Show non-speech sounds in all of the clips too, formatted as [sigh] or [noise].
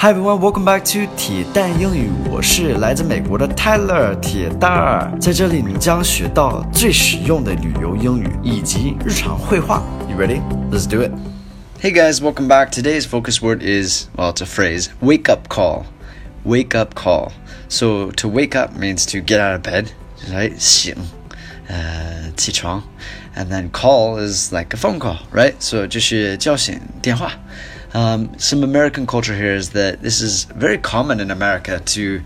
Hi everyone, welcome back to 铁蛋英语。我是来自美国的 Tyler 铁蛋儿，在这里你将学到最实用的旅游英语以及日常会话。You ready? Let's do it. Hey guys, welcome back. Today's focus word is well, it's a phrase. Wake up call. Wake up call. So to wake up means to get out of bed, right? 醒，呃，起床。And then call is like a phone call, right? So 就是叫醒电话。Um, some American culture here is that this is very common in America to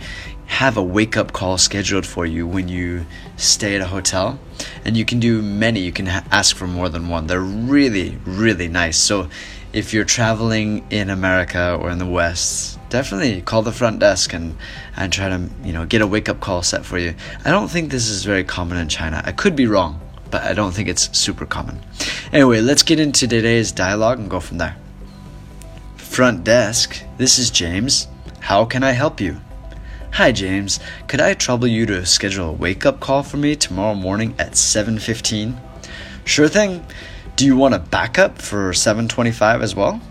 have a wake up call scheduled for you when you stay at a hotel. And you can do many, you can ha- ask for more than one. They're really, really nice. So if you're traveling in America or in the West, definitely call the front desk and, and try to you know get a wake up call set for you. I don't think this is very common in China. I could be wrong, but I don't think it's super common. Anyway, let's get into today's dialogue and go from there. Front desk, this is James. How can I help you? Hi James, could I trouble you to schedule a wake-up call for me tomorrow morning at 7:15? Sure thing. Do you want a backup for 7:25 as well?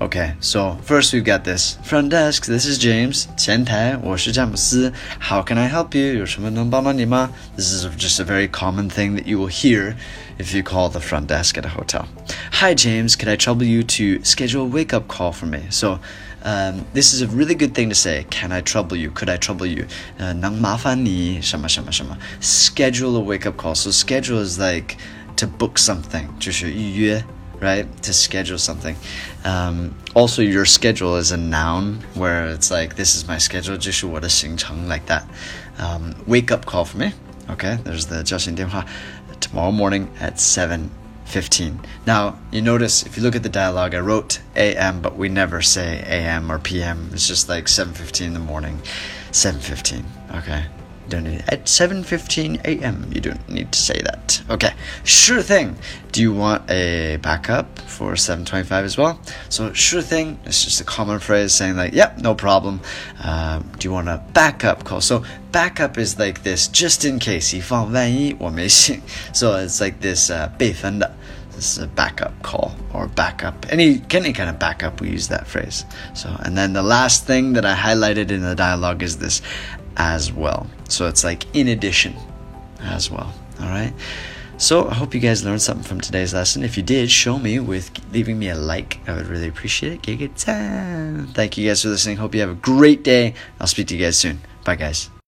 Okay, so first we've got this front desk. This is James. 前台，我是詹姆斯. How can I help you? 有什么能帮到你吗? This is just a very common thing that you will hear if you call the front desk at a hotel. Hi James, could I trouble you to schedule a wake-up call for me? So um, this is a really good thing to say. Can I trouble you? Could I trouble you? Uh, 能麻烦你什么什么什么? Schedule a wake-up call. So schedule is like to book something. 就是预约 right? To schedule something. Um, also, your schedule is a noun where it's like, this is my schedule, 这是我的行程, like that. Um, wake up call for me. Okay, there's the 叫醒电话 tomorrow morning at 7.15. Now, you notice, if you look at the dialogue, I wrote AM, but we never say AM or PM. It's just like 7.15 in the morning, 7.15, okay? don't need it. At 7:15 a.m. You don't need to say that. Okay, sure thing. Do you want a backup for 7:25 as well? So sure thing. It's just a common phrase saying like, "Yep, no problem." Uh, do you want a backup call? So backup is like this, just in case. [laughs] 以防万一我没信. So it's like this uh, 备份的. This is a backup call or backup. Any any kind of backup, we use that phrase. So, and then the last thing that I highlighted in the dialogue is this as well. So it's like in addition as well. All right. So I hope you guys learned something from today's lesson. If you did, show me with leaving me a like. I would really appreciate it. It time. Thank you guys for listening. Hope you have a great day. I'll speak to you guys soon. Bye, guys.